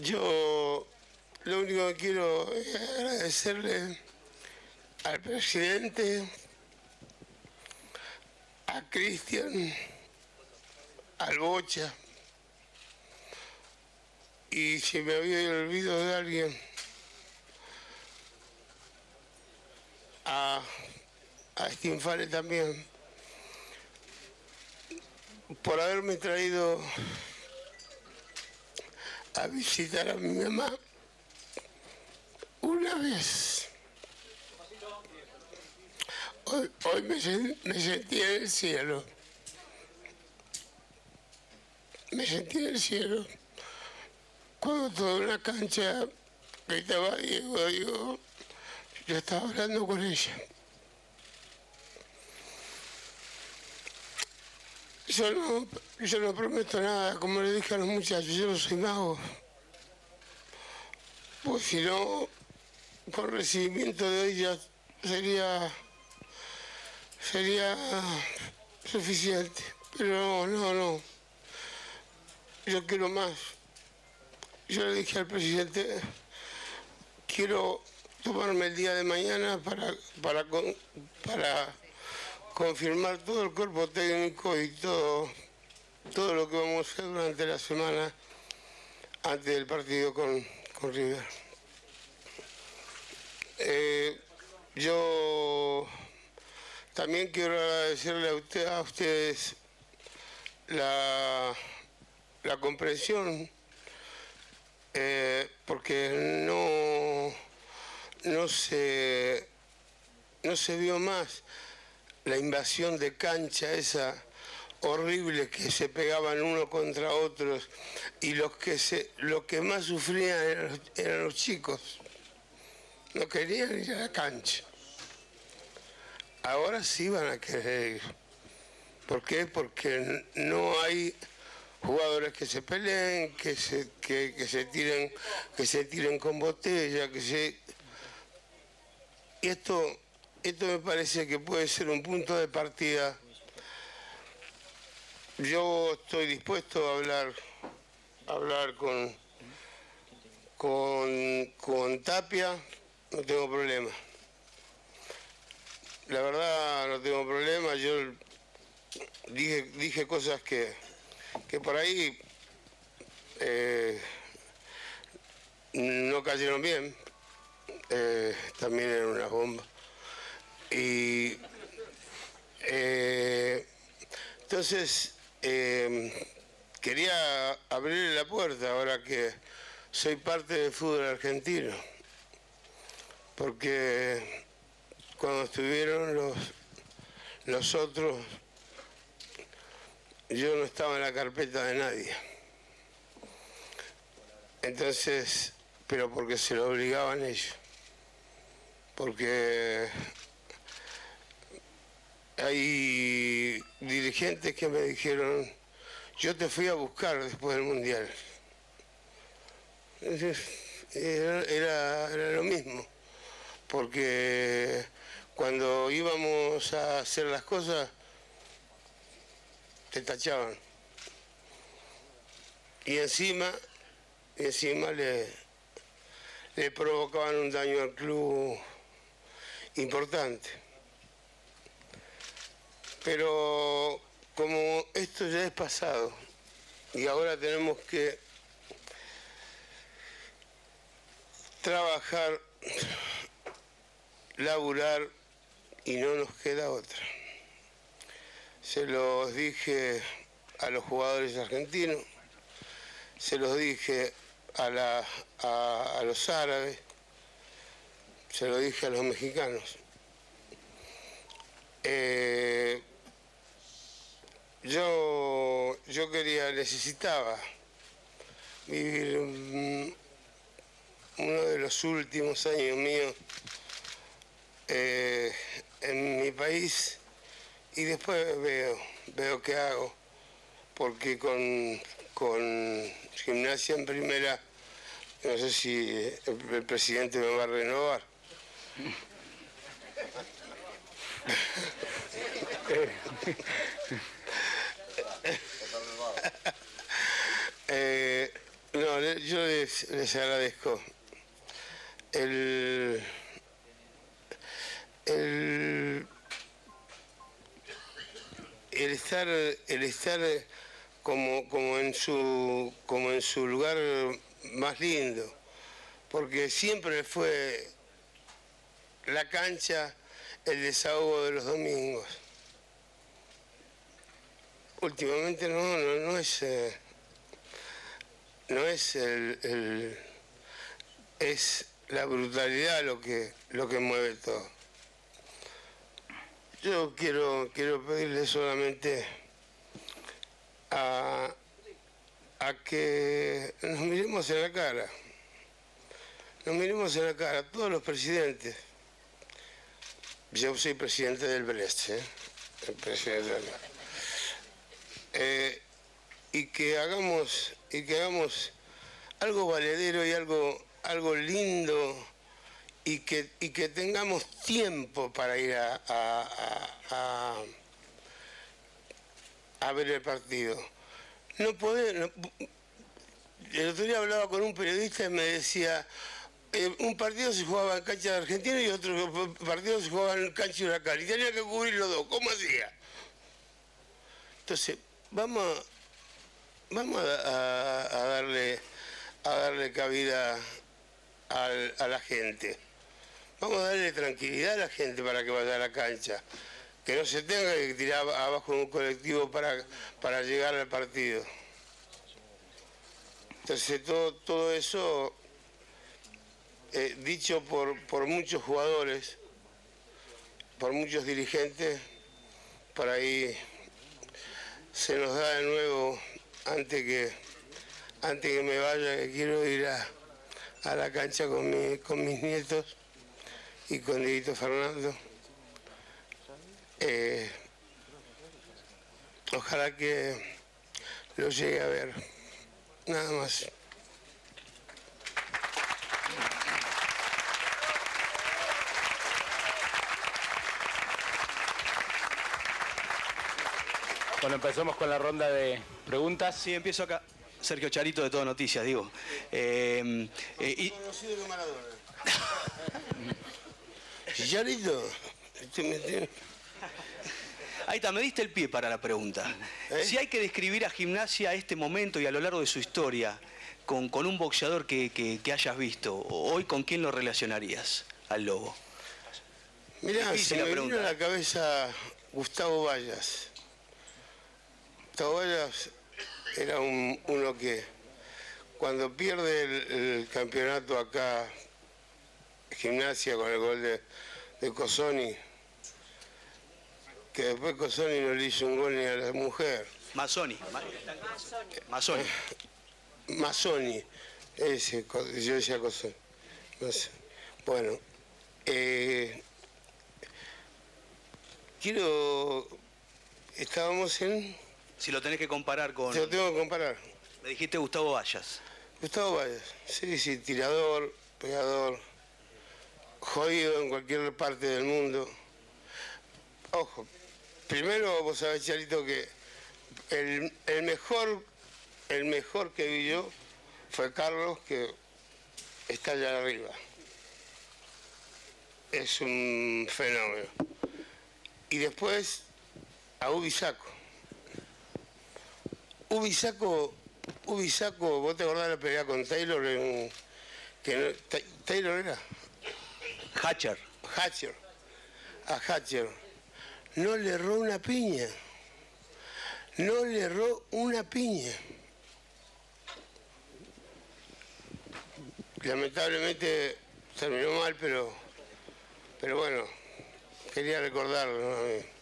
Yo lo único que quiero es agradecerle al presidente, a Cristian, al Bocha, y si me había olvidado de alguien, a, a también, por haberme traído a visitar a mi mamá una vez. Hoy, hoy me, me sentí en el cielo. Me sentí en el cielo. Cuando toda una cancha gritaba Diego, Diego, yo estaba hablando con ella. Yo no, yo no prometo nada, como le dije a los muchachos, yo no soy mago. Pues si no, con recibimiento de ella sería sería suficiente. Pero no, no, no. Yo quiero más. Yo le dije al presidente, quiero tomarme el día de mañana para, para, para confirmar todo el cuerpo técnico y todo, todo lo que vamos a hacer durante la semana antes del partido con, con River. Eh, yo también quiero agradecerle a, usted, a ustedes la, la comprensión, eh, porque no, no, se, no se vio más la invasión de cancha esa horrible que se pegaban uno contra otros y los que se los que más sufrían eran los, eran los chicos. No querían ir a la cancha. Ahora sí van a querer ir. ¿por qué? porque no hay jugadores que se peleen que se que, que se tiren que se tiren con botella que se y esto esto me parece que puede ser un punto de partida. Yo estoy dispuesto a hablar, hablar con, con, con Tapia, no tengo problema. La verdad no tengo problema, yo dije, dije cosas que, que por ahí eh, no cayeron bien, eh, también era una bomba. Y eh, entonces eh, quería abrirle la puerta ahora que soy parte del fútbol argentino, porque cuando estuvieron los, los otros, yo no estaba en la carpeta de nadie. Entonces, pero porque se lo obligaban ellos, porque hay dirigentes que me dijeron, yo te fui a buscar después del Mundial. Era, era- lo mismo, porque cuando íbamos a hacer las cosas, te tachaban. Y encima, encima le, le provocaban un daño al club importante. Pero como esto ya es pasado y ahora tenemos que trabajar, laburar y no nos queda otra. Se los dije a los jugadores argentinos, se los dije a, los árabes, se lo dije a los mexicanos. Eh, yo, yo quería, necesitaba vivir uno de los últimos años míos eh, en mi país y después veo, veo qué hago, porque con, con gimnasia en primera, no sé si el, el presidente me va a renovar. Eh, no, No, yo les, agradezco. El, el, el estar, el estar como, como, en su, como en su lugar más lindo, porque siempre fue la cancha el desahogo de los domingos. Últimamente no, no, es... Eh, no es el, es la brutalidad lo que lo que mueve todo. Yo quiero quiero pedirle solamente a, a que nos miremos en la cara. Nos miremos en la cara, todos los presidentes. Yo soy presidente del Brest, ¿eh? presidente del eh, y que hagamos y que hagamos algo valedero y algo algo lindo y que, y que tengamos tiempo para ir a, a, a, ver el partido. No poder, el otro día hablaba con un periodista y me decía, eh, un partido se jugaba en cancha de Argentina y otro partido se jugaba en cancha de Huracán. Y tenía que cubrir los dos. ¿Cómo hacía? Entonces, vamos vamos a, darle a darle cabida a la gente. Vamos a darle tranquilidad a la gente para que vaya a la cancha. Que no se tenga que tirar abajo un colectivo para, para llegar al partido. Entonces todo, todo eso, eh, dicho por, por muchos jugadores, por muchos dirigentes, por ahí se nos da de nuevo antes que, antes que me vaya, quiero ir a, la cancha con, con mis nietos y con Dieguito Fernando. Eh, ojalá que lo llegue a ver. Nada más. Bueno, empezamos con la ronda de preguntas. Sí, empiezo acá. Sergio Charito de Todo Noticias, digo. Eh, eh, y... conocido que Maradona. Charito. Ahí está, me diste el pie para la pregunta. ¿Eh? Si hay que describir a gimnasia a este momento y a lo largo de su historia, con, con un boxeador que, que, hayas visto, hoy con quién lo relacionarías al lobo? Mirá, se me vino a la cabeza Gustavo Vallas. Vallas era uno que cuando pierde el, campeonato acá, gimnasia con el gol de, de Cosoni, que después Cosoni no le hizo un gol ni a la mujer. Mazzoni. Mazzoni. Mazzoni. Ese, yo decía Cosoni. Bueno, eh, quiero... Estábamos en... Si lo tenés que comparar con... Si lo tengo que comparar. Me dijiste Gustavo Vallas. Gustavo Vallas, sí, sí, tirador, pegador, jodido en cualquier parte del mundo. Ojo, primero vos sabés, Charito, que el, el mejor, el mejor que vi yo fue Carlos, que está allá arriba. Es un fenómeno. Y después a Ubisaco. Ubisaco, Ubisaco, ¿vos te acordás de la pelea con Taylor? En, que ¿Taylor era? Hatcher. Hatcher. A Hatcher. No le erró una piña. No le erró una piña. Lamentablemente terminó mal, pero, pero bueno, quería recordarlo.